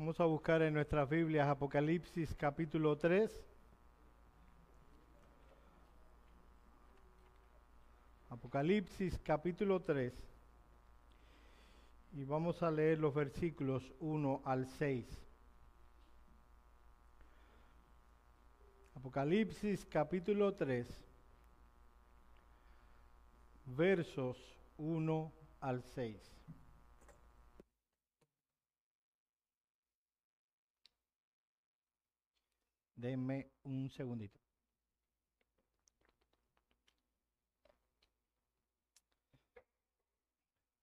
Vamos a buscar en nuestras Biblias Apocalipsis capítulo 3. Apocalipsis capítulo 3. Y vamos a leer los versículos 1 al 6. Apocalipsis capítulo 3, versos 1 al 6. Denme un segundito.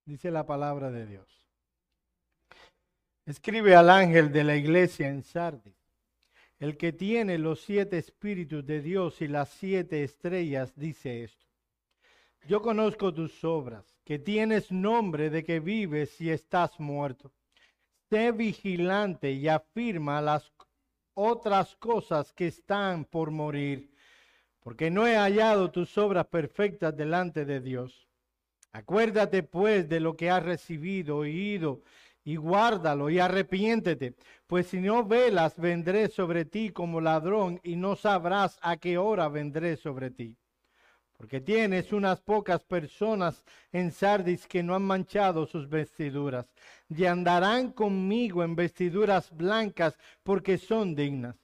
Dice la palabra de Dios. Escribe al ángel de la iglesia en Sardis, el que tiene los siete espíritus de Dios y las siete estrellas, dice esto. Yo conozco tus obras, que tienes nombre de que vives y estás muerto. Sé vigilante y afirma las otras cosas que están por morir, porque no he hallado tus obras perfectas delante de Dios. Acuérdate pues de lo que has recibido, oído, y guárdalo y arrepiéntete, pues si no velas, vendré sobre ti como ladrón y no sabrás a qué hora vendré sobre ti. Porque tienes unas pocas personas en Sardis que no han manchado sus vestiduras, y andarán conmigo en vestiduras blancas porque son dignas.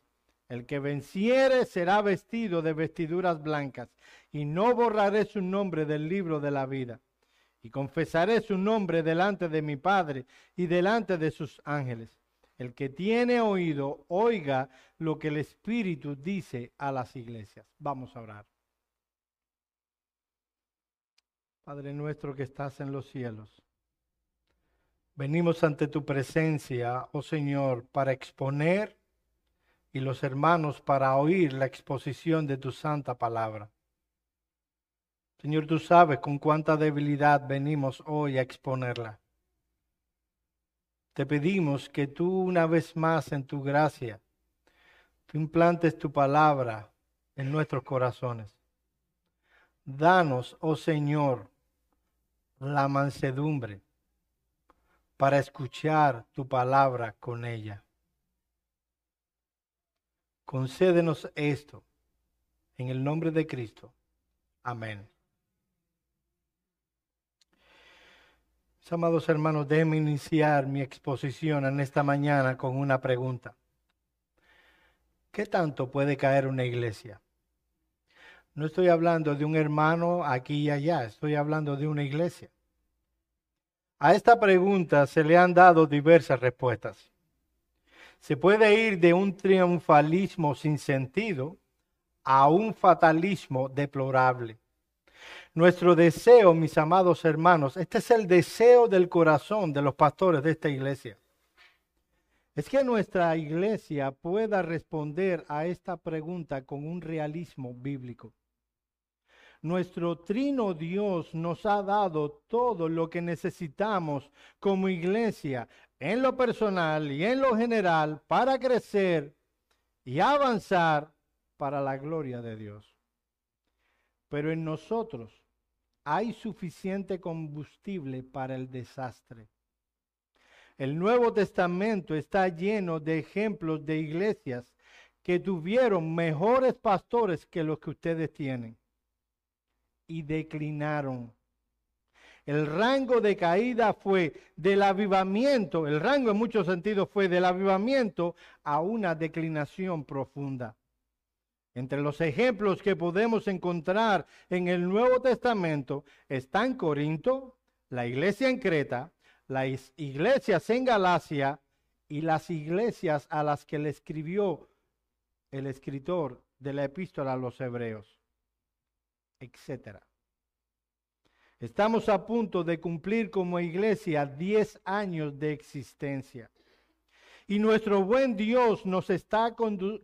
El que venciere será vestido de vestiduras blancas, y no borraré su nombre del libro de la vida. Y confesaré su nombre delante de mi Padre y delante de sus ángeles. El que tiene oído, oiga lo que el Espíritu dice a las iglesias. Vamos a orar. Padre nuestro que estás en los cielos, venimos ante tu presencia, oh Señor, para exponer y los hermanos para oír la exposición de tu santa palabra. Señor, tú sabes con cuánta debilidad venimos hoy a exponerla. Te pedimos que tú una vez más en tu gracia, tú implantes tu palabra en nuestros corazones. Danos, oh Señor, la mansedumbre para escuchar tu palabra con ella. Concédenos esto en el nombre de Cristo. Amén. Amados hermanos, déjenme iniciar mi exposición en esta mañana con una pregunta. ¿Qué tanto puede caer una iglesia? No estoy hablando de un hermano aquí y allá, estoy hablando de una iglesia. A esta pregunta se le han dado diversas respuestas. Se puede ir de un triunfalismo sin sentido a un fatalismo deplorable. Nuestro deseo, mis amados hermanos, este es el deseo del corazón de los pastores de esta iglesia. Es que nuestra iglesia pueda responder a esta pregunta con un realismo bíblico. Nuestro trino Dios nos ha dado todo lo que necesitamos como iglesia, en lo personal y en lo general, para crecer y avanzar para la gloria de Dios. Pero en nosotros hay suficiente combustible para el desastre. El Nuevo Testamento está lleno de ejemplos de iglesias que tuvieron mejores pastores que los que ustedes tienen y declinaron. El rango de caída fue del avivamiento, el rango en muchos sentidos fue del avivamiento a una declinación profunda. Entre los ejemplos que podemos encontrar en el Nuevo Testamento están Corinto, la iglesia en Creta, las iglesias en Galacia y las iglesias a las que le escribió el escritor de la epístola a los hebreos etcétera. Estamos a punto de cumplir como iglesia 10 años de existencia. Y nuestro buen Dios nos está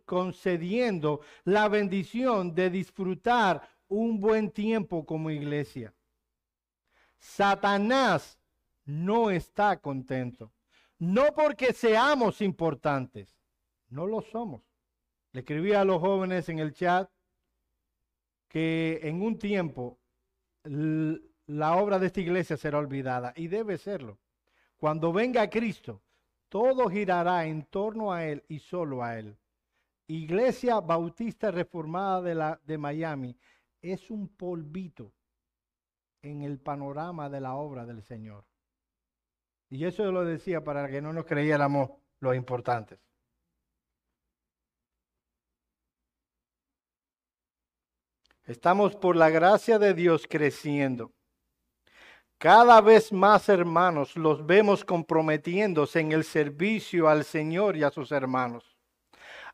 concediendo la bendición de disfrutar un buen tiempo como iglesia. Satanás no está contento. No porque seamos importantes, no lo somos. Le escribí a los jóvenes en el chat que en un tiempo la obra de esta iglesia será olvidada y debe serlo. Cuando venga Cristo, Todo girará en torno a Él y solo a Él. Iglesia Bautista Reformada de, la, Miami es un polvito en el panorama de la obra del Señor. Y eso lo decía para que no nos creyéramos los importantes. Estamos por la gracia de Dios creciendo. Cada vez más hermanos los vemos comprometiéndose en el servicio al Señor y a sus hermanos.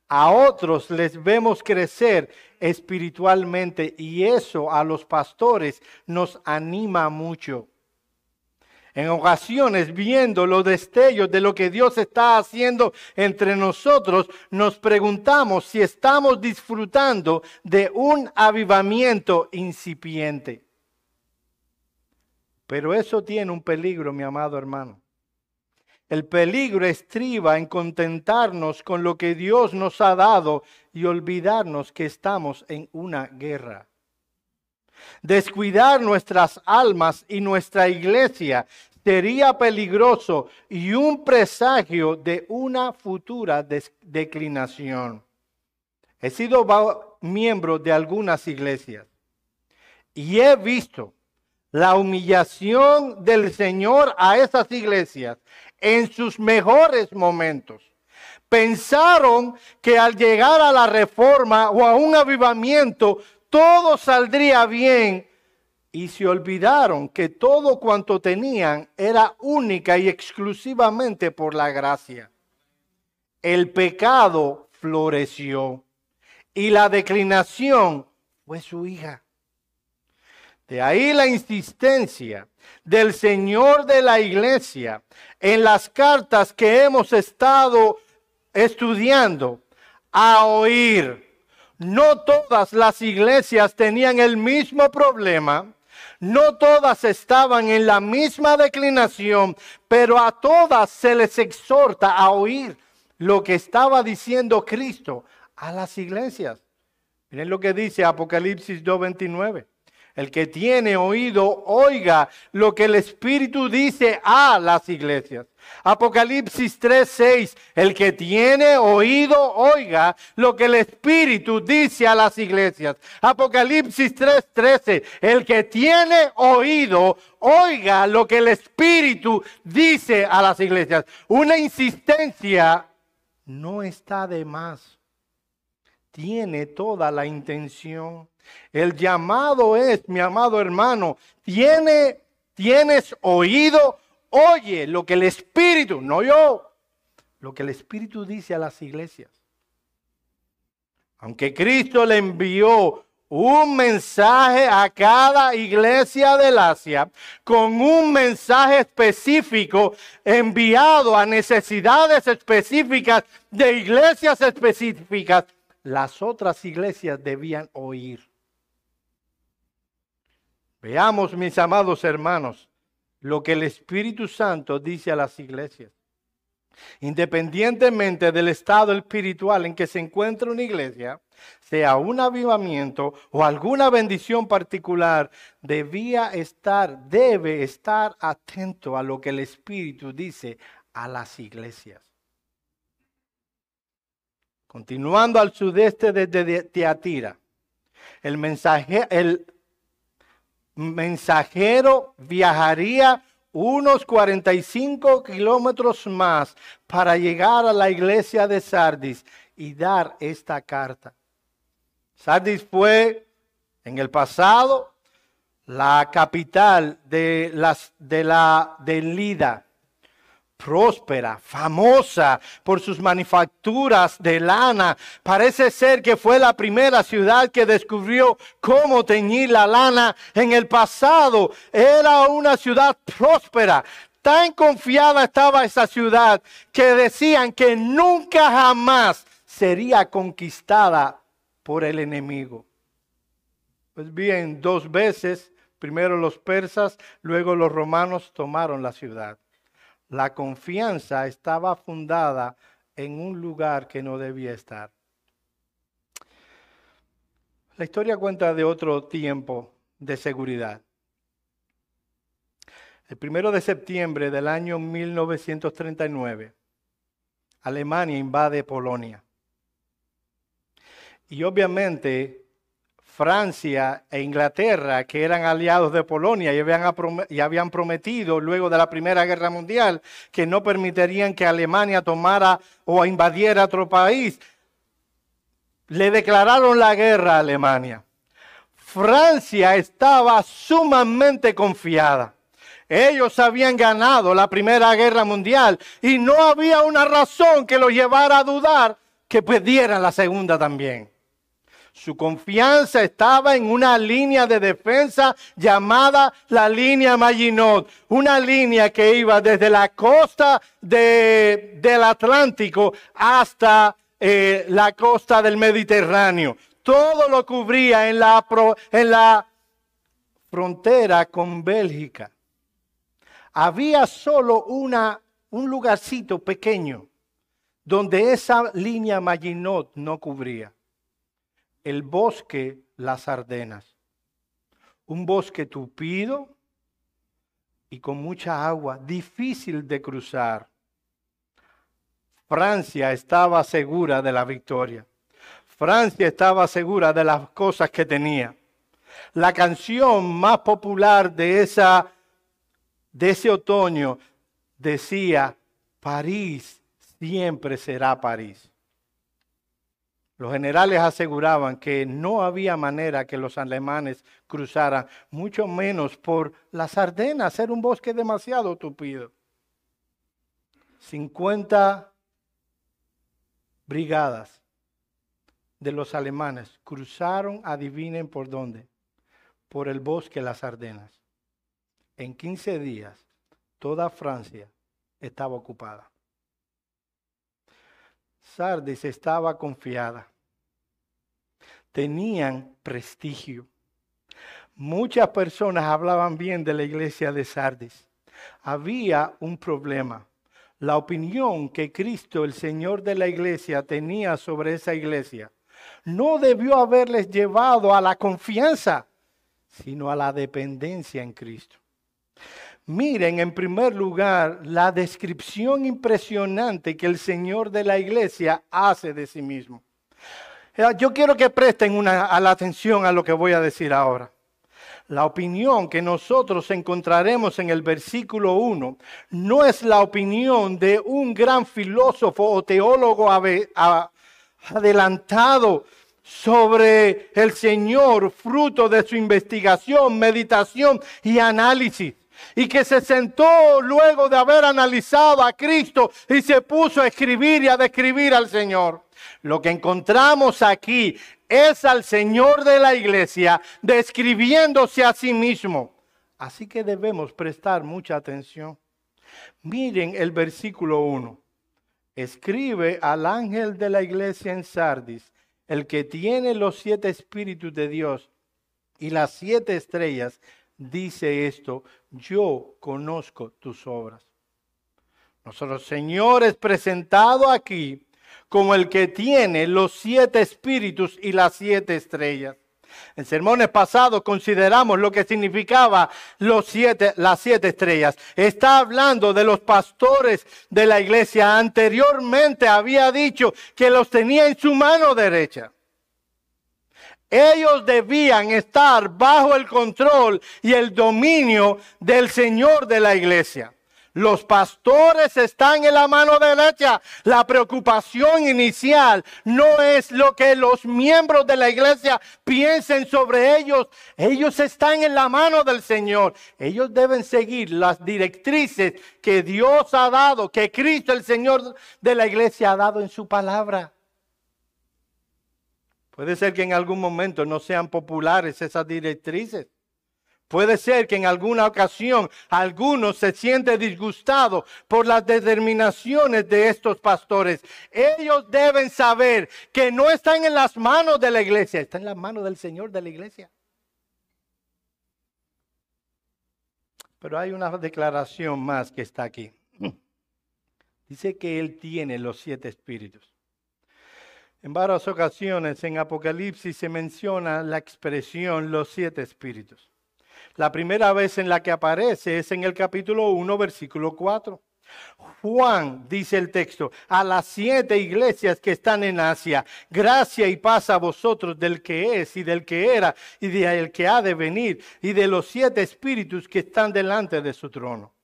A otros les vemos crecer espiritualmente y eso a los pastores nos anima mucho. En ocasiones, viendo los destellos de lo que Dios está haciendo entre nosotros, nos preguntamos si estamos disfrutando de un avivamiento incipiente. Pero eso tiene un peligro, mi amado hermano. El peligro estriba en contentarnos con lo que Dios nos ha dado y olvidarnos que estamos en una guerra. Descuidar nuestras almas y nuestra iglesia sería peligroso y un presagio de una futura declinación. He sido miembro de algunas iglesias y he visto la humillación del Señor a esas iglesias en sus mejores momentos. Pensaron que al llegar a la reforma o a un avivamiento todo saldría bien y se olvidaron que todo cuanto tenían era única y exclusivamente por la gracia. El pecado floreció y la declinación fue su hija. De ahí la insistencia del Señor de la iglesia en las cartas que hemos estado estudiando a oír. No todas las iglesias tenían el mismo problema, no todas estaban en la misma declinación, pero a todas se les exhorta a oír lo que estaba diciendo Cristo a las iglesias. Miren lo que dice Apocalipsis 2.29. El que tiene oído, oiga lo que el Espíritu dice a las iglesias. Apocalipsis 3:6, el que tiene oído, oiga lo que el Espíritu dice a las iglesias. Apocalipsis 3:13, el que tiene oído, oiga lo que el Espíritu dice a las iglesias. Una insistencia no está de más. Tiene toda la intención el llamado es, mi amado hermano, tiene, tienes oído, oye lo que el Espíritu, no yo, lo que el Espíritu dice a las iglesias. Aunque Cristo le envió un mensaje a cada iglesia del Asia con un mensaje específico enviado a necesidades específicas de iglesias específicas, las otras iglesias debían oír. Veamos, mis amados hermanos, lo que el Espíritu Santo dice a las iglesias. Independientemente del estado espiritual en que se encuentra una iglesia, sea un avivamiento o alguna bendición particular, debía estar, debe estar atento a lo que el Espíritu dice a las iglesias. Continuando al sudeste de Teatira, el mensaje, el mensajero viajaría unos 45 kilómetros más para llegar a la iglesia de Sardis y dar esta carta. Sardis fue en el pasado la capital de, las, de la de Lida próspera, famosa por sus manufacturas de lana. Parece ser que fue la primera ciudad que descubrió cómo teñir la lana en el pasado. Era una ciudad próspera. Tan confiada estaba esa ciudad que decían que nunca jamás sería conquistada por el enemigo. Pues bien, dos veces, primero los persas, luego los romanos tomaron la ciudad. La confianza estaba fundada en un lugar que no debía estar. La historia cuenta de otro tiempo de seguridad. El primero de septiembre del año 1939, Alemania invade Polonia. Y obviamente Francia e Inglaterra, que eran aliados de Polonia y habían, prometido luego de la Primera Guerra Mundial que no permitirían que Alemania tomara o invadiera otro país, le declararon la guerra a Alemania. Francia estaba sumamente confiada. Ellos habían ganado la Primera Guerra Mundial y no había una razón que los llevara a dudar que perdieran la Segunda también. Su confianza estaba en una línea de defensa llamada la línea Maginot, una línea que iba desde la costa del Atlántico hasta eh, la costa del Mediterráneo. Todo lo cubría en la, frontera con Bélgica. Había solo un lugarcito pequeño donde esa línea Maginot no cubría el bosque Las Ardenas. Un bosque tupido y con mucha agua, difícil de cruzar. Francia estaba segura de la victoria. Francia estaba segura de las cosas que tenía. La canción más popular de, esa, de ese otoño decía, París siempre será París. Los generales aseguraban que no había manera que los alemanes cruzaran, mucho menos por las Ardenas, era un bosque demasiado tupido. 50 brigadas de los alemanes cruzaron, adivinen por dónde, por el bosque Las Ardenas. En 15 días, toda Francia estaba ocupada. Sardis estaba confiada. Tenían prestigio. Muchas personas hablaban bien de la iglesia de Sardis. Había un problema. La opinión que Cristo, el Señor de la iglesia, tenía sobre esa iglesia no debió haberles llevado a la confianza, sino a la dependencia en Cristo. Miren en primer lugar la descripción impresionante que el Señor de la iglesia hace de sí mismo. Eh, yo quiero que presten una, a la atención a lo que voy a decir ahora. La opinión que nosotros encontraremos en el versículo 1 no es la opinión de un gran filósofo o teólogo adelantado sobre el Señor, fruto de su investigación, meditación y análisis y que se sentó luego de haber analizado a Cristo y se puso a escribir y a describir al Señor. Lo que encontramos aquí es al Señor de la iglesia describiéndose a sí mismo. Así que debemos prestar mucha atención. Miren el versículo 1. Escribe al ángel de la iglesia en Sardis, el que tiene los siete espíritus de Dios y las siete estrellas, dice esto, yo conozco tus obras. Nosotros, Señor, es presentado aquí como el que tiene los siete espíritus y las siete estrellas. En sermones pasados consideramos lo que significaba los siete, las siete estrellas. Está hablando de los pastores de la iglesia. Anteriormente había dicho que los tenía en su mano derecha. Ellos debían estar bajo el control y el dominio del Señor de la iglesia. Los pastores están en la mano derecha. La preocupación inicial no es lo que los miembros de la iglesia piensen sobre ellos. Ellos están en la mano del Señor. Ellos deben seguir las directrices que Dios ha dado, que Cristo, el Señor de la iglesia, ha dado en su palabra. Puede ser que en algún momento no sean populares esas directrices. Puede ser que en alguna ocasión algunos se sienten disgustados por las determinaciones de estos pastores. Ellos deben saber que no están en las manos de la iglesia, están en las manos del Señor de la iglesia. Pero hay una declaración más que está aquí. Dice que Él tiene los siete espíritus. En varias ocasiones en Apocalipsis se menciona la expresión los siete espíritus. La primera vez en la que aparece es en el capítulo 1, versículo 4. Juan, dice el texto, a las siete iglesias que están en Asia, gracia y paz a vosotros del que es y del que era y del que ha de venir y de los siete espíritus que están delante de su trono.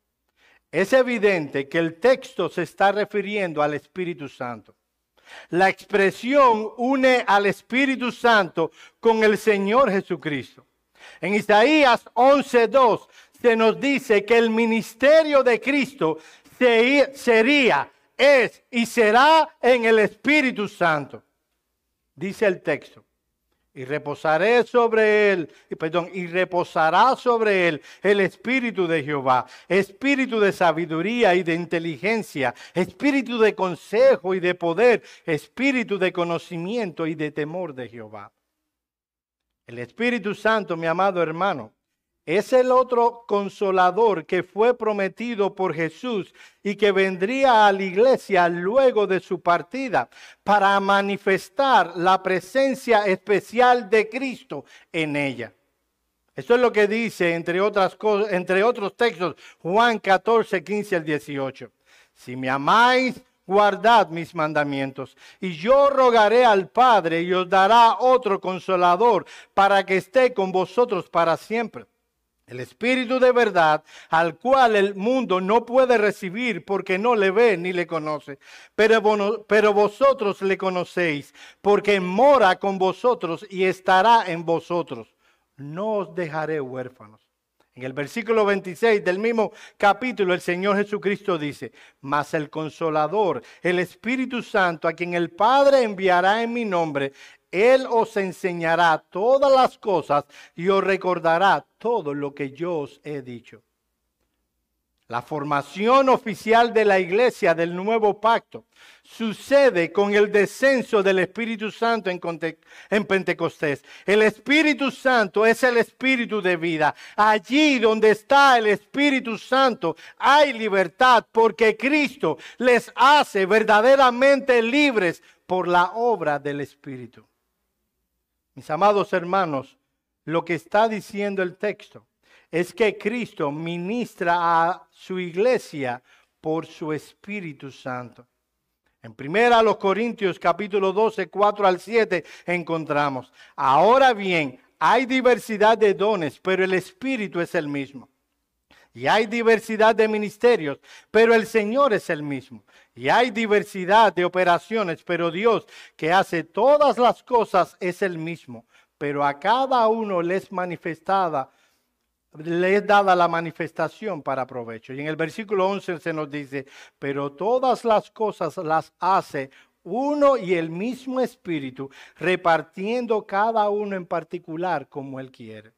Es evidente que el texto se está refiriendo al Espíritu Santo. La expresión une al Espíritu Santo con el Señor Jesucristo. En Isaías 11:2 se nos dice que el ministerio de Cristo sería, es y será en el Espíritu Santo. Dice el texto. Y reposaré sobre él, perdón, y reposará sobre él el espíritu de Jehová, espíritu de sabiduría y de inteligencia, espíritu de consejo y de poder, espíritu de conocimiento y de temor de Jehová. El Espíritu Santo, mi amado hermano, es el otro consolador que fue prometido por Jesús y que vendría a la iglesia luego de su partida para manifestar la presencia especial de Cristo en ella. Eso es lo que dice, entre, otras cosas, entre otros textos, Juan 14, 15 al 18. Si me amáis, guardad mis mandamientos. Y yo rogaré al Padre y os dará otro consolador para que esté con vosotros para siempre el Espíritu de verdad, al cual el mundo no puede recibir porque no le ve ni le conoce. Pero, vosotros le conocéis, porque mora con vosotros y estará en vosotros. No os dejaré huérfanos. En el versículo 26 del mismo capítulo, el Señor Jesucristo dice, mas el consolador, el Espíritu Santo, a quien el Padre enviará en mi nombre, él os enseñará todas las cosas y os recordará todo lo que yo os he dicho. La formación oficial de la iglesia del nuevo pacto sucede con el descenso del Espíritu Santo en, Pentecostés. El Espíritu Santo es el Espíritu de vida. Allí donde está el Espíritu Santo hay libertad porque Cristo les hace verdaderamente libres por la obra del Espíritu. Mis amados hermanos, lo que está diciendo el texto es que Cristo ministra a su iglesia por su Espíritu Santo. En primera los Corintios capítulo 12, 4 al 7 encontramos, ahora bien, hay diversidad de dones, pero el Espíritu es el mismo. Y hay diversidad de ministerios, pero el Señor es el mismo. Y hay diversidad de operaciones, pero Dios que hace todas las cosas es el mismo. Pero a cada uno les manifestada, le es dada la manifestación para provecho. Y en el versículo 11 se nos dice, pero todas las cosas las hace uno y el mismo Espíritu, repartiendo cada uno en particular como Él quiere.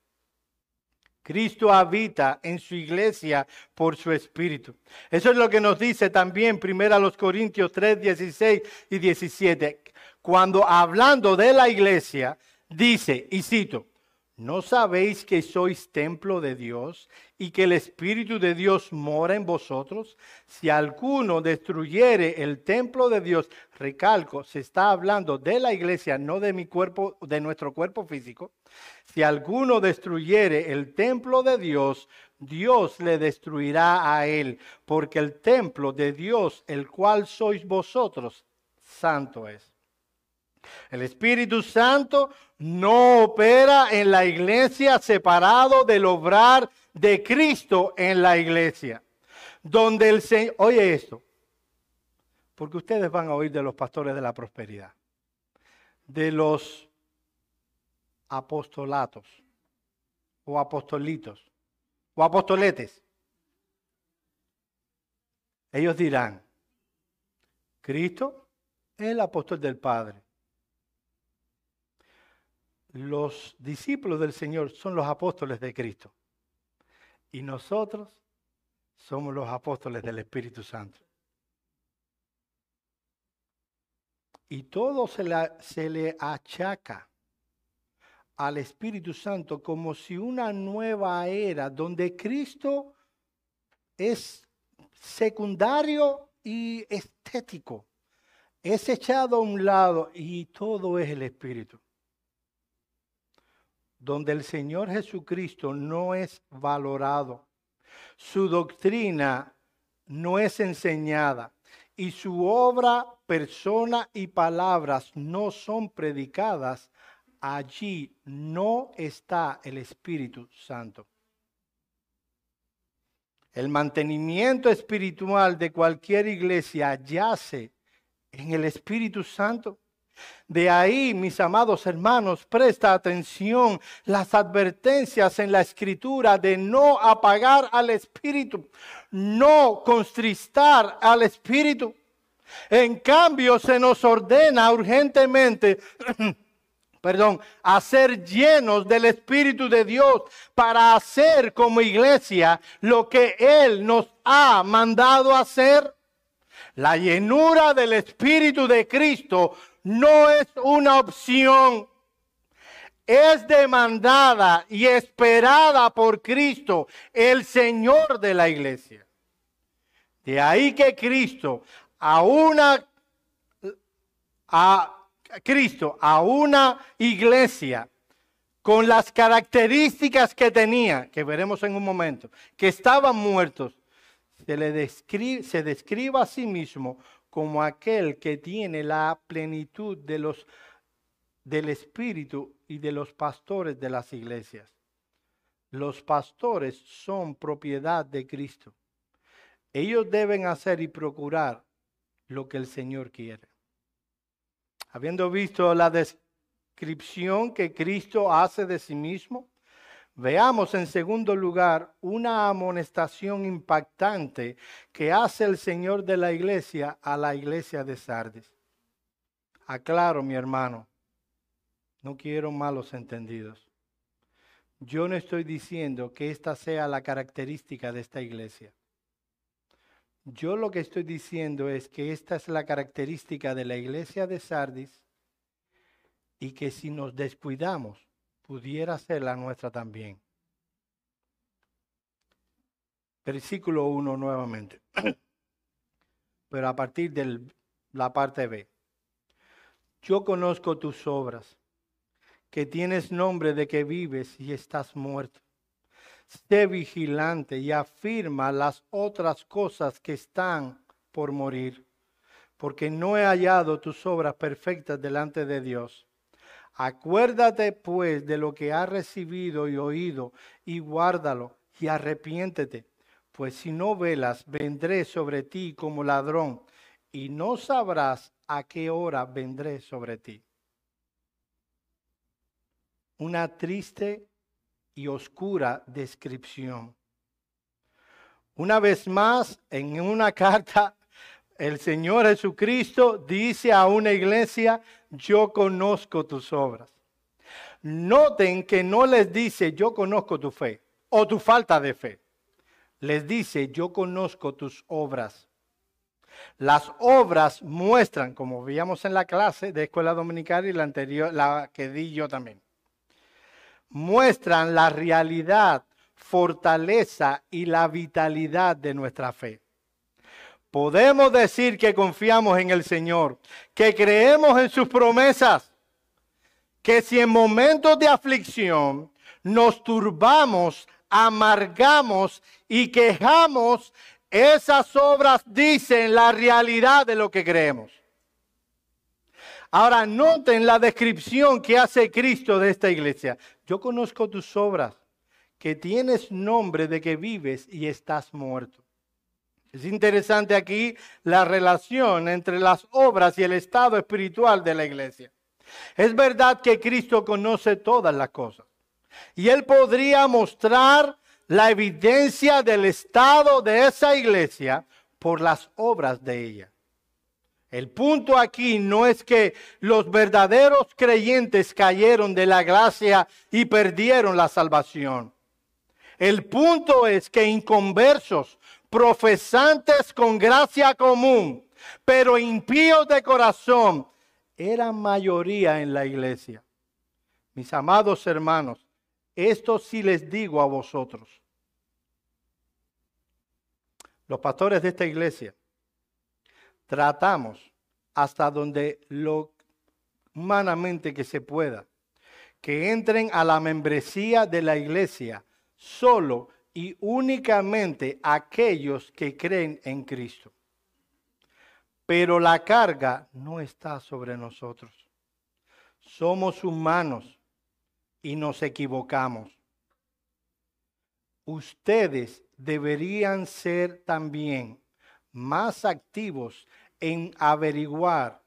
Cristo habita en su iglesia por su espíritu. Eso es lo que nos dice también primero los Corintios 3, 16 y 17. Cuando hablando de la iglesia, dice, y cito, ¿No sabéis que sois templo de Dios y que el Espíritu de Dios mora en vosotros? Si alguno destruyere el templo de Dios, recalco, se está hablando de la iglesia, no de mi cuerpo, de nuestro cuerpo físico. Si alguno destruyere el templo de Dios, Dios le destruirá a él, porque el templo de Dios, el cual sois vosotros, santo es. El Espíritu Santo no opera en la iglesia separado del obrar de Cristo en la iglesia. Donde el Señor, oye esto, porque ustedes van a oír de los pastores de la prosperidad, de los apostolatos o apostolitos o apostoletes. Ellos dirán, Cristo es el apóstol del Padre los discípulos del Señor son los apóstoles de Cristo. Y nosotros somos los apóstoles del Espíritu Santo. Y todo se, le achaca al Espíritu Santo como si una nueva era donde Cristo es secundario y estético, es echado a un lado y todo es el Espíritu donde el Señor Jesucristo no es valorado. Su doctrina no es enseñada y su obra, persona y palabras no son predicadas, allí no está el Espíritu Santo. El mantenimiento espiritual de cualquier iglesia yace en el Espíritu Santo. De ahí, mis amados hermanos, presta atención las advertencias en la escritura de no apagar al Espíritu, no constristar al Espíritu. En cambio, se nos ordena urgentemente perdón, a ser llenos del Espíritu de Dios para hacer como iglesia lo que Él nos ha mandado hacer. La llenura del Espíritu de Cristo no es una opción, es demandada y esperada por Cristo, el Señor de la iglesia. De ahí que Cristo a una a Cristo a una iglesia con las características que tenía, que veremos en un momento, que estaban muertos, se le describe, se describe a sí mismo como aquel que tiene la plenitud de los, del Espíritu y de los pastores de las iglesias. Los pastores son propiedad de Cristo. Ellos deben hacer y procurar lo que el Señor quiere. Habiendo visto la descripción que Cristo hace de sí mismo, veamos en segundo lugar una amonestación impactante que hace el Señor de la iglesia a la iglesia de Sardis. Aclaro, mi hermano, no quiero malos entendidos. Yo no estoy diciendo que esta sea la característica de esta iglesia. Yo lo que estoy diciendo es que esta es la característica de la iglesia de Sardis y que si nos descuidamos, pudiera ser la nuestra también. Versículo 1 nuevamente. Pero a partir de la parte B. Yo conozco tus obras, que tienes nombre de que vives y estás muerto Sé vigilante y afirma las otras cosas que están por morir, porque no he hallado tus obras perfectas delante de Dios. Acuérdate pues de lo que has recibido y oído, y guárdalo, y arrepiéntete, pues si no velas, vendré sobre ti como ladrón, y no sabrás a qué hora vendré sobre ti. Una triste y oscura descripción. Una vez más, en una carta, el Señor Jesucristo dice a una iglesia, yo conozco tus obras. Noten que no les dice, yo conozco tu fe o tu falta de fe. Les dice, yo conozco tus obras. Las obras muestran, como veíamos en la clase de escuela dominical y la anterior, la que di yo también, muestran la realidad, fortaleza y la vitalidad de nuestra fe. Podemos decir que confiamos en el Señor, que creemos en sus promesas, que si en momentos de aflicción nos turbamos, amargamos y quejamos, esas obras dicen la realidad de lo que creemos. Ahora noten la descripción que hace Cristo de esta iglesia. Yo conozco tus obras, que tienes nombre de que vives y estás muerto. Es interesante aquí la relación entre las obras y el estado espiritual de la iglesia. Es verdad que Cristo conoce todas las cosas. Y Él podría mostrar la evidencia del estado de esa iglesia por las obras de ella. El punto aquí no es que los verdaderos creyentes cayeron de la gracia y perdieron la salvación. El punto es que inconversos, profesantes con gracia común, pero impíos de corazón, eran mayoría en la iglesia. Mis amados hermanos, esto sí les digo a vosotros. Los pastores de esta iglesia tratamos hasta donde lo humanamente que se pueda, que entren a la membresía de la iglesia solo y únicamente aquellos que creen en Cristo. Pero la carga no está sobre nosotros. Somos humanos y nos equivocamos. Ustedes deberían ser también más activos en averiguar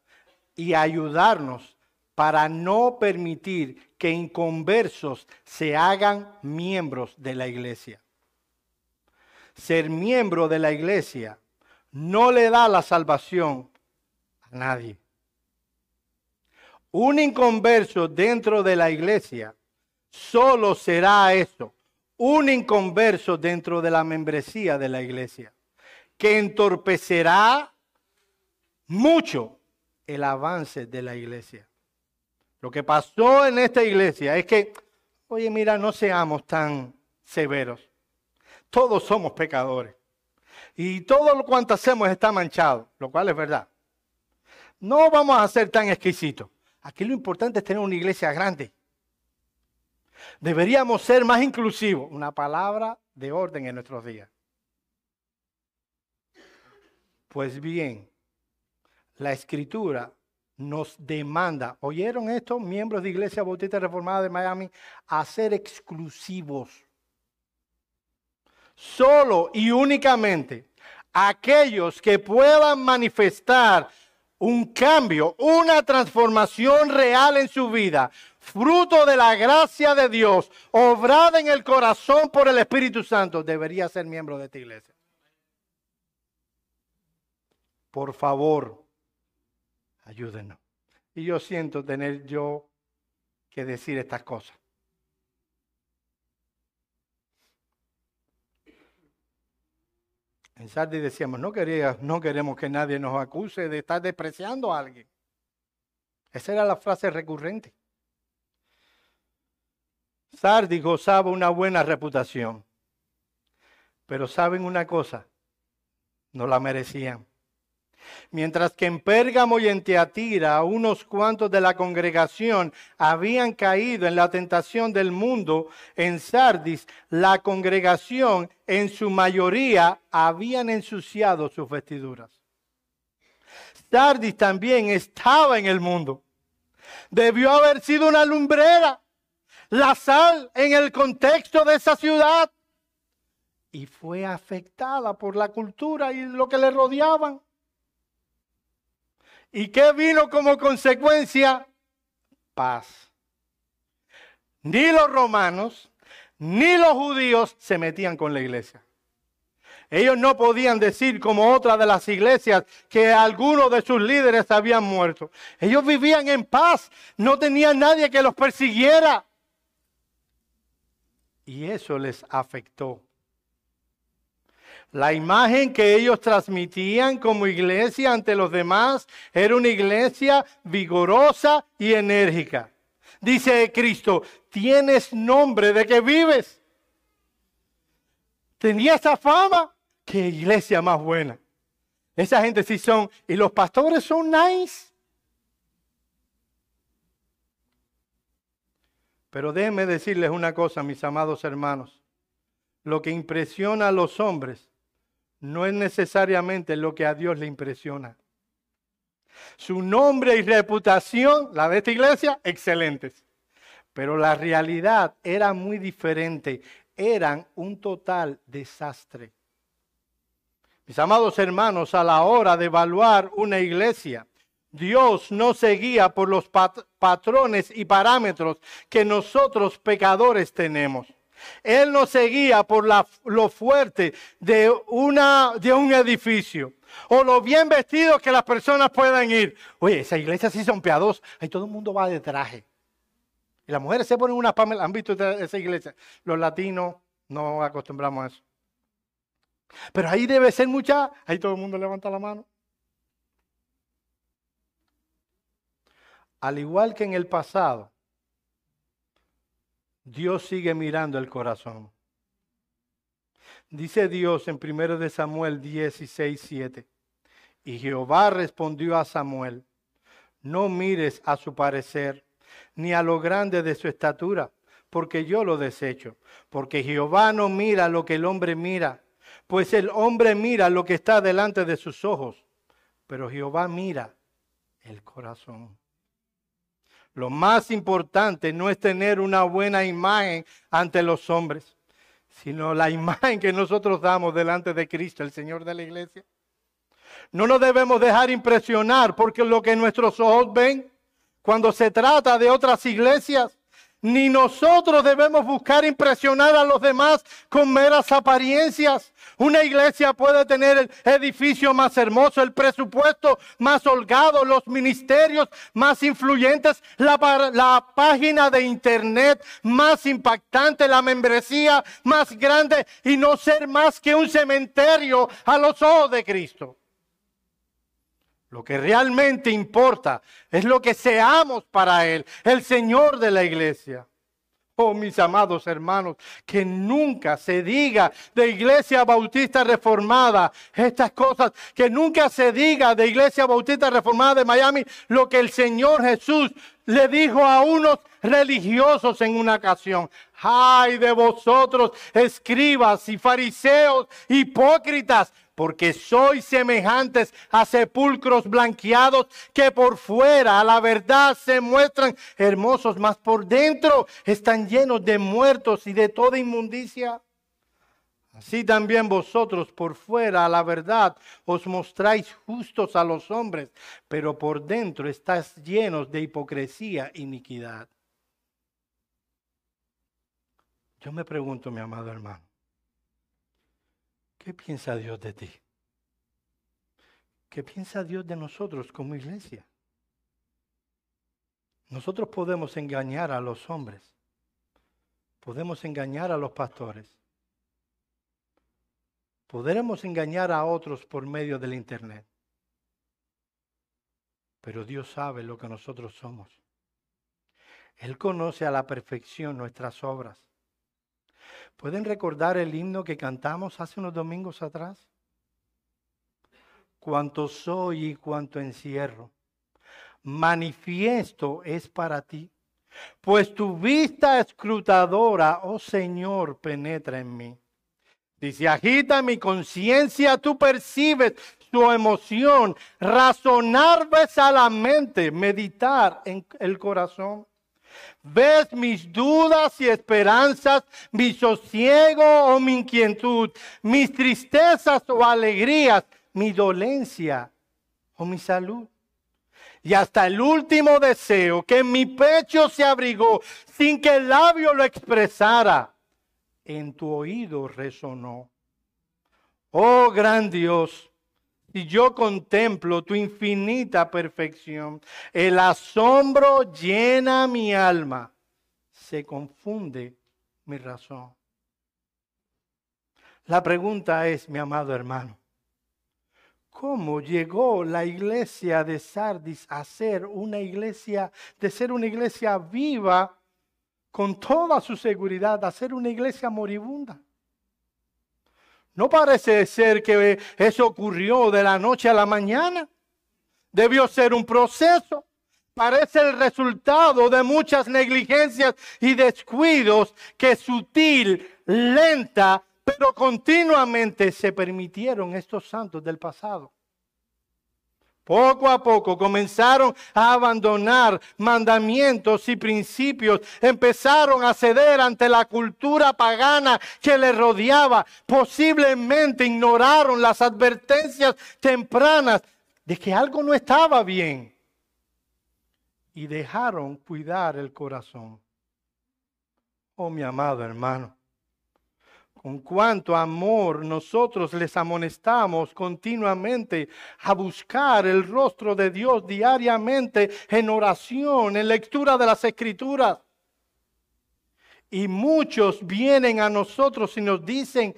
y ayudarnos para no permitir que inconversos se hagan miembros de la iglesia. Ser miembro de la iglesia no le da la salvación a nadie. Un inconverso dentro de la iglesia solo será eso, un inconverso dentro de la membresía de la iglesia, que entorpecerá mucho el avance de la iglesia. Lo que pasó en esta iglesia es que, oye, mira, no seamos tan severos. Todos somos pecadores. Y todo lo cuanto hacemos está manchado, lo cual es verdad. No vamos a ser tan exquisitos. Aquí lo importante es tener una iglesia grande. Deberíamos ser más inclusivos. Una palabra de orden en nuestros días. Pues bien, la escritura nos demanda, ¿oyeron esto, miembros de Iglesia Bautista Reformada de Miami? A ser exclusivos. Solo y únicamente aquellos que puedan manifestar un cambio, una transformación real en su vida, fruto de la gracia de Dios, obrada en el corazón por el Espíritu Santo, debería ser miembro de esta iglesia. Por favor, ayúdenos. Y yo siento tener yo que decir estas cosas. En Sardis decíamos, no, quería, no queremos que nadie nos acuse de estar despreciando a alguien. Esa era la frase recurrente. Sardis gozaba una buena reputación. Pero saben una cosa, no la merecían. Mientras que en Pérgamo y en Teatira unos cuantos de la congregación habían caído en la tentación del mundo, en Sardis la congregación en su mayoría habían ensuciado sus vestiduras. Sardis también estaba en el mundo. Debió haber sido una lumbrera, la sal en el contexto de esa ciudad. Y fue afectada por la cultura y lo que le rodeaban. ¿Y qué vino como consecuencia? Paz. Ni los romanos, ni los judíos se metían con la iglesia. Ellos no podían decir como otra de las iglesias que algunos de sus líderes habían muerto. Ellos vivían en paz, no tenían nadie que los persiguiera. Y eso les afectó. La imagen que ellos transmitían como iglesia ante los demás era una iglesia vigorosa y enérgica. Dice Cristo, tienes nombre de que vives. Tenía esa fama. Qué iglesia más buena. Esa gente sí son, y los pastores son nice. Pero déjenme decirles una cosa, mis amados hermanos. Lo que impresiona a los hombres no es necesariamente lo que a Dios le impresiona. Su nombre y reputación, la de esta iglesia, excelentes. Pero la realidad era muy diferente. Eran un total desastre. Mis amados hermanos, a la hora de evaluar una iglesia, Dios no seguía por los patrones y parámetros que nosotros pecadores tenemos. Él no seguía por lo fuerte de, un edificio o lo bien vestidos que las personas puedan ir. Oye, esa iglesia sí son piados. Ahí todo el mundo va de traje. Y las mujeres se ponen una pamela. ¿Han visto esa iglesia? Los latinos no acostumbramos a eso. Pero ahí debe ser mucha. Ahí todo el mundo levanta la mano. Al igual que en el pasado, Dios sigue mirando el corazón. Dice Dios en 1 de Samuel 16, 7. Y Jehová respondió a Samuel, no mires a su parecer, ni a lo grande de su estatura, porque yo lo desecho. Porque Jehová no mira lo que el hombre mira, pues el hombre mira lo que está delante de sus ojos, pero Jehová mira el corazón. Lo más importante no es tener una buena imagen ante los hombres, sino la imagen que nosotros damos delante de Cristo, el Señor de la iglesia. No nos debemos dejar impresionar porque lo que nuestros ojos ven cuando se trata de otras iglesias, ni nosotros debemos buscar impresionar a los demás con meras apariencias. Una iglesia puede tener el edificio más hermoso, el presupuesto más holgado, los ministerios más influyentes, la, la, página de internet más impactante, la membresía más grande y no ser más que un cementerio a los ojos de Cristo. Lo que realmente importa es lo que seamos para Él, el Señor de la iglesia. Oh, mis amados hermanos, que nunca se diga de Iglesia Bautista Reformada estas cosas, que nunca se diga de Iglesia Bautista Reformada de Miami lo que el Señor Jesús le dijo a unos religiosos en una ocasión. Ay de vosotros, escribas y fariseos, hipócritas, porque sois semejantes a sepulcros blanqueados que por fuera a la verdad se muestran hermosos, mas por dentro están llenos de muertos y de toda inmundicia. Así también vosotros por fuera a la verdad os mostráis justos a los hombres, pero por dentro estáis llenos de hipocresía e iniquidad. Yo me pregunto, mi amado hermano, ¿Qué piensa Dios de ti? ¿Qué piensa Dios de nosotros como iglesia? Nosotros podemos engañar a los hombres, podemos engañar a los pastores, podremos engañar a otros por medio del Internet, pero Dios sabe lo que nosotros somos. Él conoce a la perfección nuestras obras. ¿Pueden recordar el himno que cantamos hace unos domingos atrás? Cuanto soy y cuanto encierro, manifiesto es para ti, pues tu vista escrutadora, oh Señor, penetra en mí. Dice, agita mi conciencia, tú percibes su emoción, razonar ves a la mente, meditar en el corazón. Ves mis dudas y esperanzas, mi sosiego o mi inquietud, mis tristezas o alegrías, mi dolencia o mi salud. Y hasta el último deseo que en mi pecho se abrigó sin que el labio lo expresara, en tu oído resonó. Oh gran Dios, si yo contemplo tu infinita perfección, el asombro llena mi alma, se confunde mi razón. La pregunta es, mi amado hermano, ¿cómo llegó la iglesia de Sardis a ser una iglesia, de ser una iglesia viva con toda su seguridad, a ser una iglesia moribunda? No parece ser que eso ocurrió de la noche a la mañana. Debió ser un proceso. Parece el resultado de muchas negligencias y descuidos que sutil, lenta, pero continuamente se permitieron estos santos del pasado. Poco a poco comenzaron a abandonar mandamientos y principios, empezaron a ceder ante la cultura pagana que les rodeaba, posiblemente ignoraron las advertencias tempranas de que algo no estaba bien y dejaron cuidar el corazón. Oh mi amado hermano, con cuánto amor nosotros les amonestamos continuamente a buscar el rostro de Dios diariamente en oración, en lectura de las escrituras. Y muchos vienen a nosotros y nos dicen,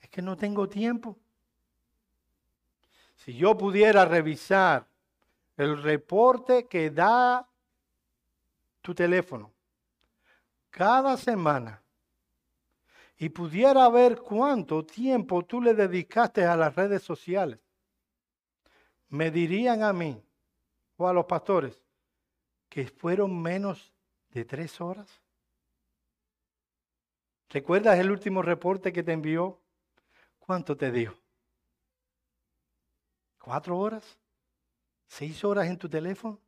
es que no tengo tiempo. Si yo pudiera revisar el reporte que da tu teléfono cada semana, y pudiera ver cuánto tiempo tú le dedicaste a las redes sociales, me dirían a mí o a los pastores que fueron menos de tres horas. ¿Recuerdas el último reporte que te envió? ¿Cuánto te dijo? ¿Cuatro horas? ¿Seis horas en tu teléfono?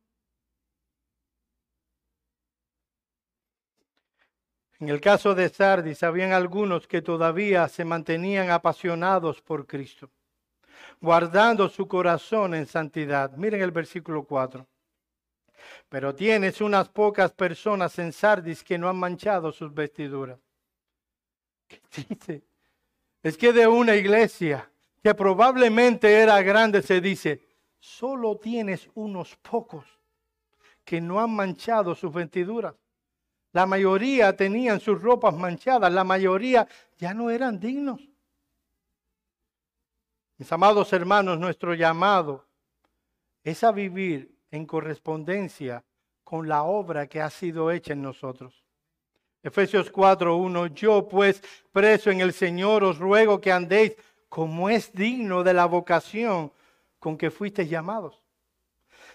En el caso de Sardis, habían algunos que todavía se mantenían apasionados por Cristo, guardando su corazón en santidad. Miren el versículo 4. Pero tienes unas pocas personas en Sardis que no han manchado sus vestiduras. ¿Qué dice? Es que de una iglesia que probablemente era grande se dice, solo tienes unos pocos que no han manchado sus vestiduras. La mayoría tenían sus ropas manchadas, la mayoría ya no eran dignos. Mis amados hermanos, nuestro llamado es a vivir en correspondencia con la obra que ha sido hecha en nosotros. Efesios 4:1 Yo pues, preso en el Señor, os ruego que andéis como es digno de la vocación con que fuisteis llamados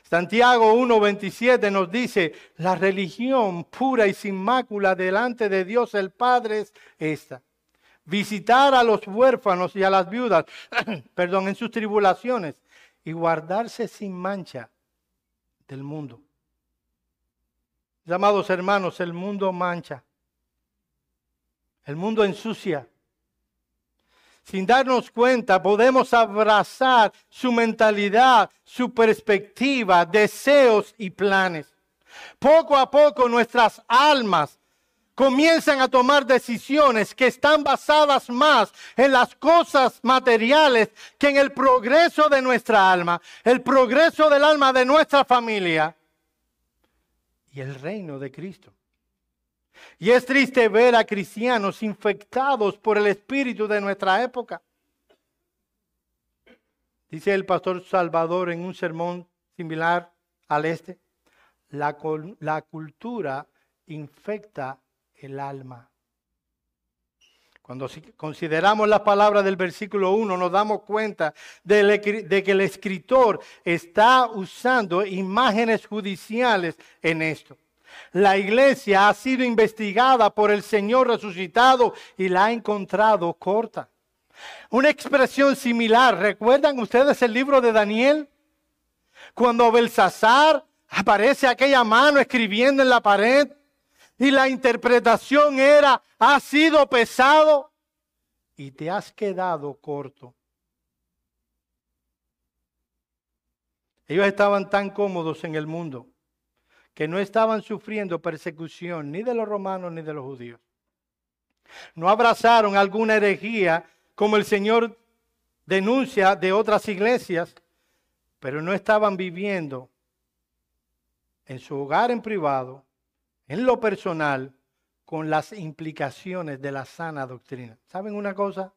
Santiago 1.27 nos dice, la religión pura y sin mácula delante de Dios el Padre es esta. Visitar a los huérfanos y a las viudas, perdón, en sus tribulaciones y guardarse sin mancha del mundo. Llamados hermanos, el mundo mancha. El mundo ensucia sin darnos cuenta, podemos abrazar su mentalidad, su perspectiva, deseos y planes. Poco a poco nuestras almas comienzan a tomar decisiones que están basadas más en las cosas materiales que en el progreso de nuestra alma, el progreso del alma de nuestra familia y el reino de Cristo. Y es triste ver a cristianos infectados por el espíritu de nuestra época. Dice el pastor Salvador en un sermón similar al este, la, cultura infecta el alma. Cuando consideramos la palabra del versículo 1, nos damos cuenta de, que el escritor está usando imágenes judiciales en esto. La iglesia ha sido investigada por el Señor resucitado y la ha encontrado corta. Una expresión similar, ¿recuerdan ustedes el libro de Daniel? Cuando Belsasar aparece aquella mano escribiendo en la pared y la interpretación era, ha sido pesado y te has quedado corto. Ellos estaban tan cómodos en el mundo que no estaban sufriendo persecución ni de los romanos ni de los judíos. No abrazaron alguna herejía como el Señor denuncia de otras iglesias, pero no estaban viviendo en su hogar en privado, en lo personal, con las implicaciones de la sana doctrina. ¿Saben una cosa?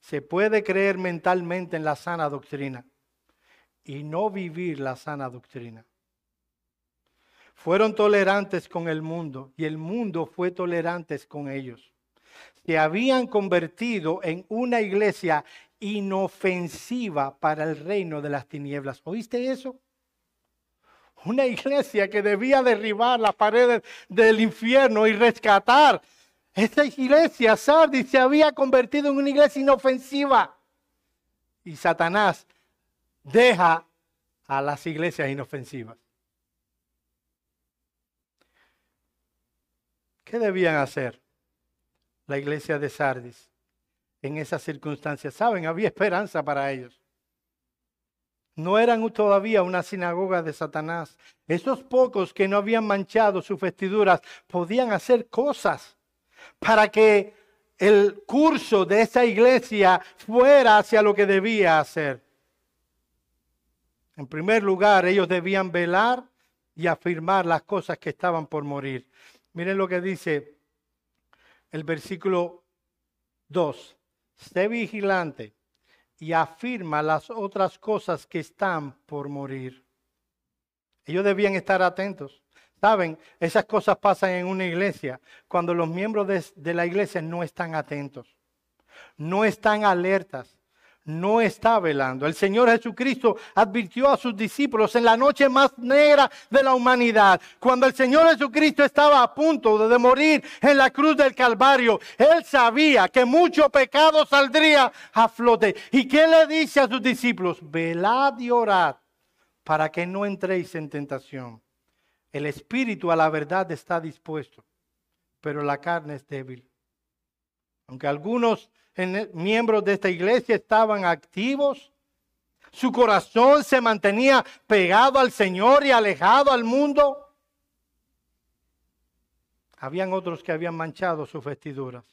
Se puede creer mentalmente en la sana doctrina y no vivir la sana doctrina. Fueron tolerantes con el mundo y el mundo fue tolerantes con ellos. Se habían convertido en una iglesia inofensiva para el reino de las tinieblas. ¿Oíste eso? Una iglesia que debía derribar las paredes del infierno y rescatar. Esta iglesia, Sardis, se había convertido en una iglesia inofensiva. Y Satanás deja a las iglesias inofensivas. ¿Qué debían hacer la iglesia de Sardis en esas circunstancias? Saben, había esperanza para ellos. No eran todavía una sinagoga de Satanás. Esos pocos que no habían manchado sus vestiduras podían hacer cosas para que el curso de esa iglesia fuera hacia lo que debía hacer. En primer lugar, ellos debían velar y afirmar las cosas que estaban por morir. Miren lo que dice el versículo 2. Sé vigilante y afirma las otras cosas que están por morir. Ellos debían estar atentos. Saben, esas cosas pasan en una iglesia cuando los miembros de, la iglesia no están atentos, no están alertas, no está velando. El Señor Jesucristo advirtió a sus discípulos en la noche más negra de la humanidad, cuando el Señor Jesucristo estaba a punto de morir en la cruz del Calvario. Él sabía que mucho pecado saldría a flote. ¿Y qué le dice a sus discípulos? Velad y orad para que no entréis en tentación. El espíritu a la verdad está dispuesto, pero la carne es débil. Aunque algunos miembros de esta iglesia estaban activos, su corazón se mantenía pegado al Señor y alejado al mundo. Habían otros que habían manchado sus vestiduras.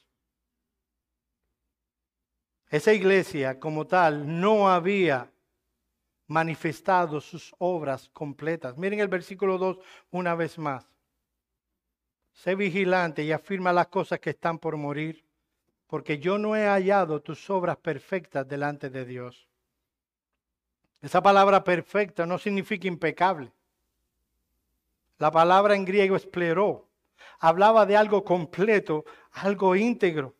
Esa iglesia como tal no había manifestado sus obras completas. Miren el versículo 2 una vez más. Sé vigilante y afirma las cosas que están por morir porque yo no he hallado tus obras perfectas delante de Dios. Esa palabra perfecta no significa impecable. La palabra en griego es pleró. Hablaba de algo completo, algo íntegro.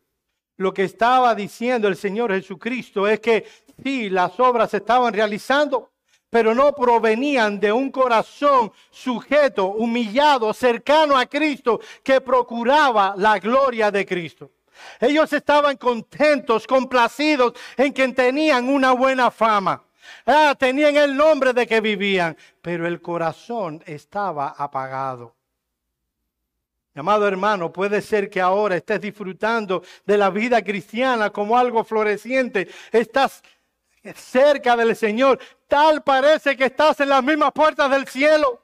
Lo que estaba diciendo el Señor Jesucristo es que sí, las obras se estaban realizando, pero no provenían de un corazón sujeto, humillado, cercano a Cristo, que procuraba la gloria de Cristo. Ellos estaban contentos, complacidos en que tenían una buena fama. Ah, tenían el nombre de que vivían, pero el corazón estaba apagado. Amado hermano, puede ser que ahora estés disfrutando de la vida cristiana como algo floreciente. Estás cerca del Señor. Tal parece que estás en las mismas puertas del cielo.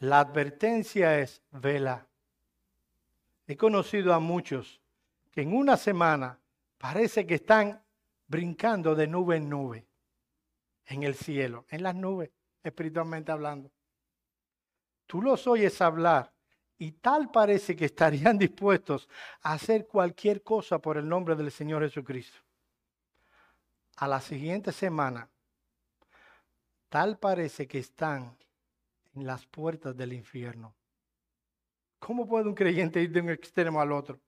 La advertencia es vela. He conocido a muchos que en una semana parece que están brincando de nube en nube en el cielo, en las nubes, espiritualmente hablando. Tú los oyes hablar y tal parece que estarían dispuestos a hacer cualquier cosa por el nombre del Señor Jesucristo. A la siguiente semana, tal parece que están en las puertas del infierno. ¿Cómo puede un creyente ir de un extremo al otro?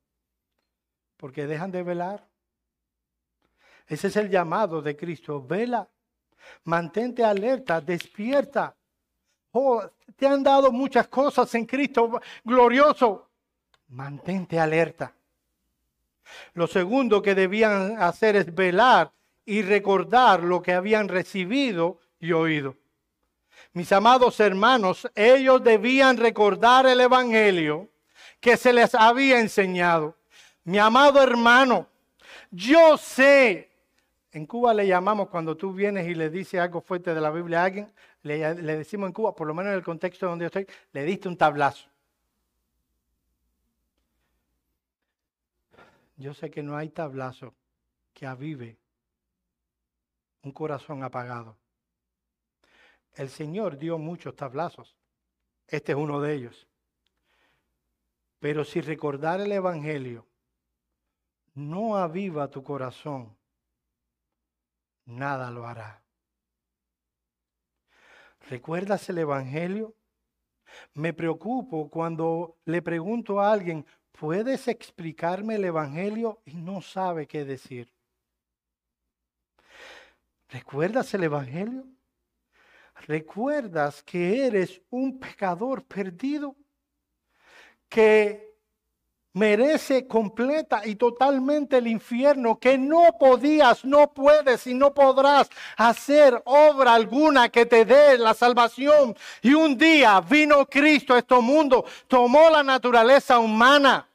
Porque dejan de velar. Ese es el llamado de Cristo. Vela, mantente alerta, despierta. Oh, te han dado muchas cosas en Cristo glorioso. Mantente alerta. Lo segundo que debían hacer es velar y recordar lo que habían recibido y oído. Mis amados hermanos, ellos debían recordar el Evangelio que se les había enseñado. Mi amado hermano, yo sé, en Cuba le llamamos cuando tú vienes y le dices algo fuerte de la Biblia a alguien, le, decimos en Cuba, por lo menos en el contexto donde yo estoy, le diste un tablazo. Yo sé que no hay tablazo que avive un corazón apagado. El Señor dio muchos tablazos. Este es uno de ellos. Pero si recordar el Evangelio no aviva tu corazón, nada lo hará. ¿Recuerdas el Evangelio? Me preocupo cuando le pregunto a alguien, ¿puedes explicarme el Evangelio? Y no sabe qué decir. ¿Recuerdas el Evangelio? Recuerdas que eres un pecador perdido, que merece completa y totalmente el infierno, que no podías, no puedes y no podrás hacer obra alguna que te dé la salvación. Y un día vino Cristo a este mundo, tomó la naturaleza humana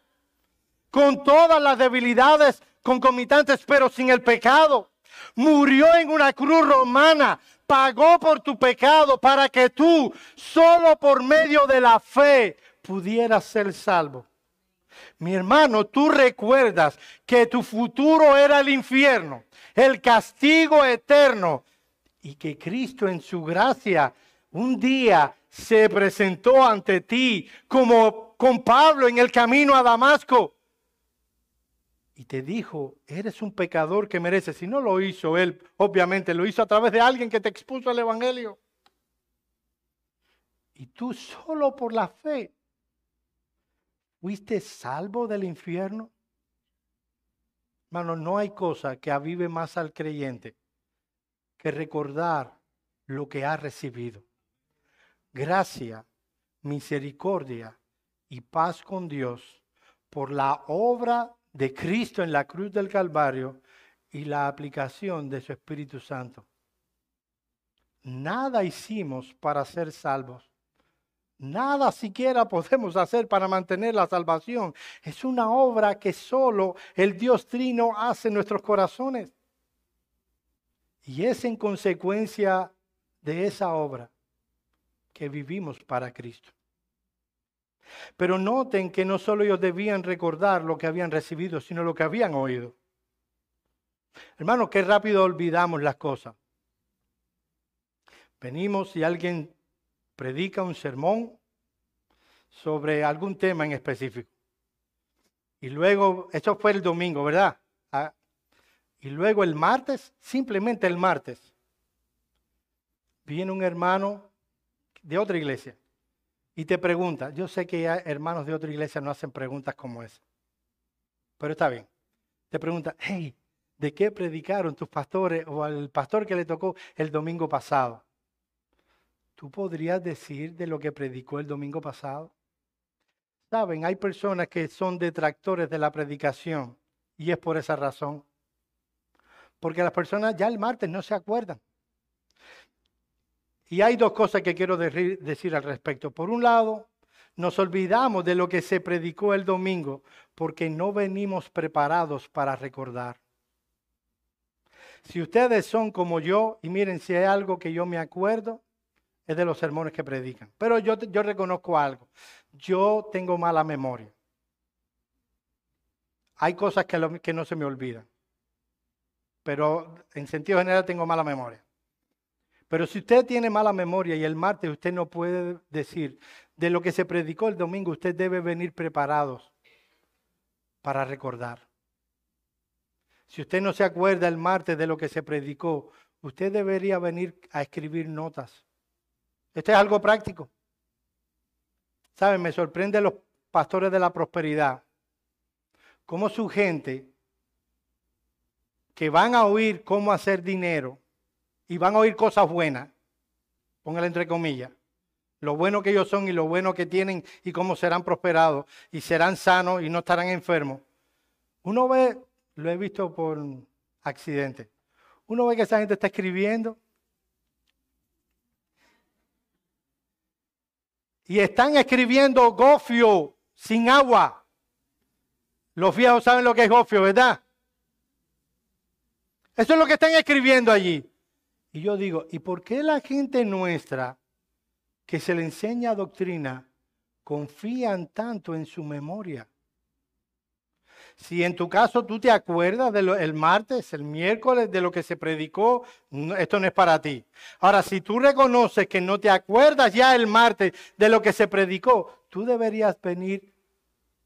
con todas las debilidades concomitantes, pero sin el pecado. Murió en una cruz romana pagó por tu pecado para que tú, solo por medio de la fe, pudieras ser salvo. Mi hermano, tú recuerdas que tu futuro era el infierno, el castigo eterno, y que Cristo en su gracia un día se presentó ante ti como con Pablo en el camino a Damasco y te dijo, eres un pecador que mereces. Si no lo hizo él, obviamente lo hizo a través de alguien que te expuso al Evangelio. Y tú solo por la fe fuiste salvo del infierno. Hermano, no hay cosa que avive más al creyente que recordar lo que ha recibido. Gracia, misericordia y paz con Dios por la obra de Cristo en la cruz del Calvario y la aplicación de su Espíritu Santo. Nada hicimos para ser salvos. Nada siquiera podemos hacer para mantener la salvación. Es una obra que solo el Dios Trino hace en nuestros corazones. Y es en consecuencia de esa obra que vivimos para Cristo. Pero noten que no solo ellos debían recordar lo que habían recibido, sino lo que habían oído. Hermanos, qué rápido olvidamos las cosas. Venimos y alguien predica un sermón sobre algún tema en específico. Y luego, eso fue el domingo, ¿verdad? Ah, y luego el martes, simplemente el martes, viene un hermano de otra iglesia y te pregunta, yo sé que hermanos de otra iglesia no hacen preguntas como esa, pero está bien. Te pregunta, hey, ¿de qué predicaron tus pastores o al pastor que le tocó el domingo pasado? ¿Tú podrías decir de lo que predicó el domingo pasado? Saben, hay personas que son detractores de la predicación y es por esa razón. Porque las personas ya el martes no se acuerdan. Y hay dos cosas que quiero decir al respecto. Por un lado, nos olvidamos de lo que se predicó el domingo porque no venimos preparados para recordar. Si ustedes son como yo, y miren, si hay algo que yo me acuerdo, es de los sermones que predican. Pero yo, reconozco algo. Yo tengo mala memoria. Hay cosas que no se me olvidan. Pero en sentido general tengo mala memoria. Pero si usted tiene mala memoria y el martes usted no puede decir de lo que se predicó el domingo, usted debe venir preparados para recordar. Si usted no se acuerda el martes de lo que se predicó, usted debería venir a escribir notas este es algo práctico. ¿Saben? Me sorprende los pastores de la prosperidad. Cómo su gente que van a oír cómo hacer dinero y van a oír cosas buenas, póngale entre comillas, lo bueno que ellos son y lo bueno que tienen y cómo serán prosperados y serán sanos y no estarán enfermos. Uno ve, lo he visto por accidente, uno ve que esa gente está escribiendo y están escribiendo gofio sin agua. Los viejos saben lo que es gofio, ¿verdad? Eso es lo que están escribiendo allí. Y yo digo, ¿y por qué la gente nuestra que se le enseña doctrina confían tanto en su memoria? Si en tu caso tú te acuerdas del martes, el miércoles, de lo que se predicó, esto no es para ti. Ahora, si tú reconoces que no te acuerdas ya el martes de lo que se predicó, tú deberías venir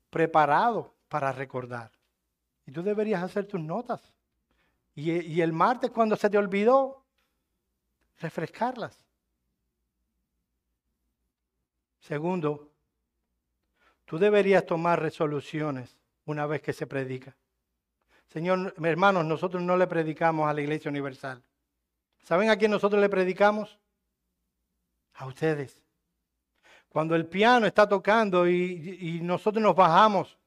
preparado para recordar. Y tú deberías hacer tus notas. Y, y el martes, cuando se te olvidó, refrescarlas. Segundo, tú deberías tomar resoluciones una vez que se predica. Señor, hermanos, nosotros no le predicamos a la Iglesia Universal. ¿Saben a quién nosotros le predicamos? A ustedes. Cuando el piano está tocando y, nosotros nos bajamos,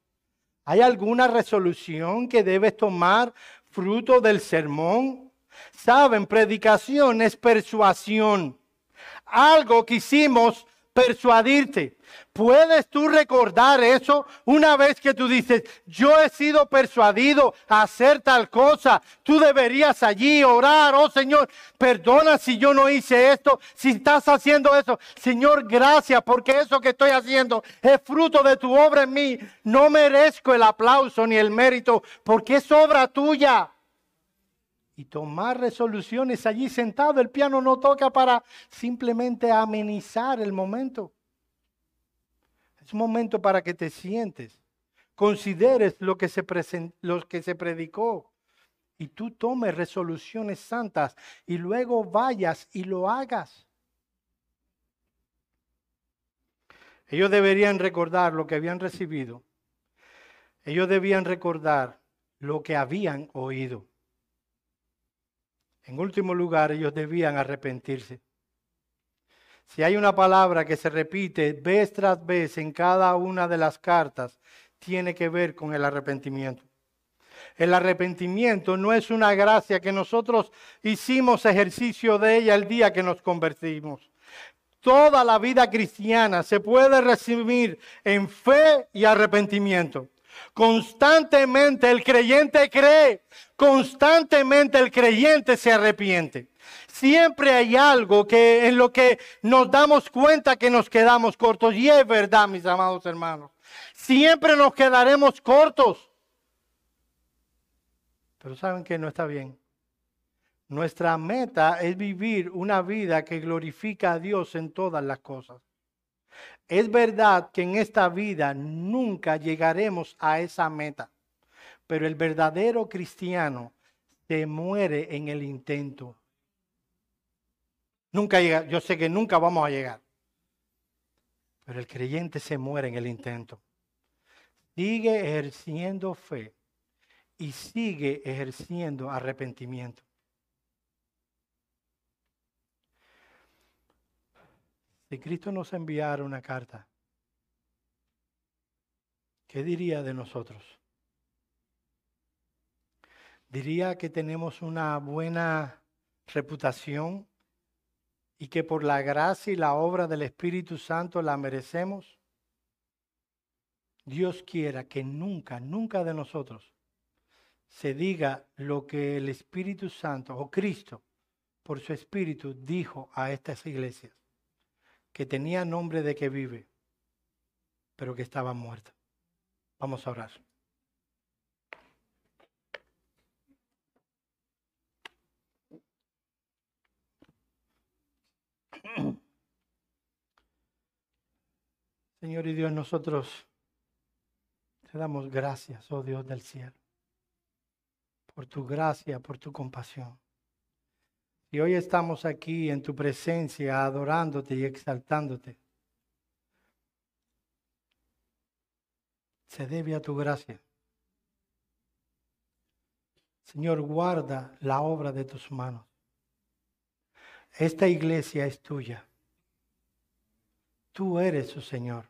¿hay alguna resolución que debes tomar fruto del sermón? Saben, predicación es persuasión. Algo que hicimos persuadirte. ¿Puedes tú recordar eso una vez que tú dices, yo he sido persuadido a hacer tal cosa? Tú deberías allí orar, oh Señor, perdona si yo no hice esto, si estás haciendo eso. Señor, gracias porque eso que estoy haciendo es fruto de tu obra en mí. No merezco el aplauso ni el mérito porque es obra tuya y tomar resoluciones allí sentado. El piano no toca para simplemente amenizar el momento. Es un momento para que te sientes, consideres lo que se, lo que se predicó y tú tomes resoluciones santas y luego vayas y lo hagas. Ellos deberían recordar lo que habían recibido. Ellos debían recordar lo que habían oído. En último lugar, ellos debían arrepentirse. Si hay una palabra que se repite vez tras vez en cada una de las cartas, tiene que ver con el arrepentimiento. El arrepentimiento no es una gracia que nosotros hicimos ejercicio de ella el día que nos convertimos. Toda la vida cristiana se puede resumir en fe y arrepentimiento. Constantemente el creyente cree, constantemente el creyente se arrepiente. Siempre hay algo que en lo que nos damos cuenta que nos quedamos cortos y es verdad, mis amados hermanos. Siempre nos quedaremos cortos. Pero saben que no está bien. Nuestra meta es vivir una vida que glorifica a Dios en todas las cosas. Es verdad que en esta vida nunca llegaremos a esa meta, pero el verdadero cristiano se muere en el intento. Nunca llega, yo sé que nunca vamos a llegar, pero el creyente se muere en el intento. Sigue ejerciendo fe y sigue ejerciendo arrepentimiento. Si Cristo nos enviara una carta, ¿qué diría de nosotros? Diría que tenemos una buena reputación y que por la gracia y la obra del Espíritu Santo la merecemos. Dios quiera que nunca, nunca de nosotros se diga lo que el Espíritu Santo o Cristo por su Espíritu dijo a estas iglesias que tenía nombre de que vive, pero que estaba muerta. Vamos a orar. Señor y Dios, nosotros te damos gracias, oh Dios del cielo, por tu gracia, por tu compasión. Y hoy estamos aquí en tu presencia adorándote y exaltándote. Se debe a tu gracia. Señor, guarda la obra de tus manos. Esta iglesia es tuya. Tú eres su Señor.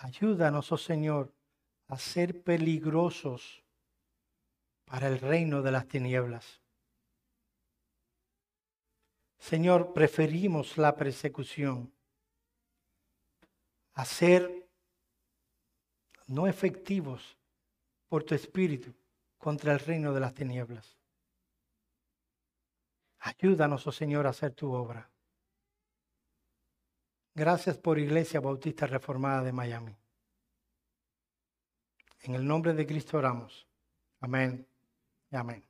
Ayúdanos, oh Señor, a ser peligrosos para el reino de las tinieblas. Señor, preferimos la persecución a ser no efectivos por tu espíritu contra el reino de las tinieblas. Ayúdanos, oh Señor, a hacer tu obra. Gracias por Iglesia Bautista Reformada de Miami. En el nombre de Cristo oramos. Amén y amén.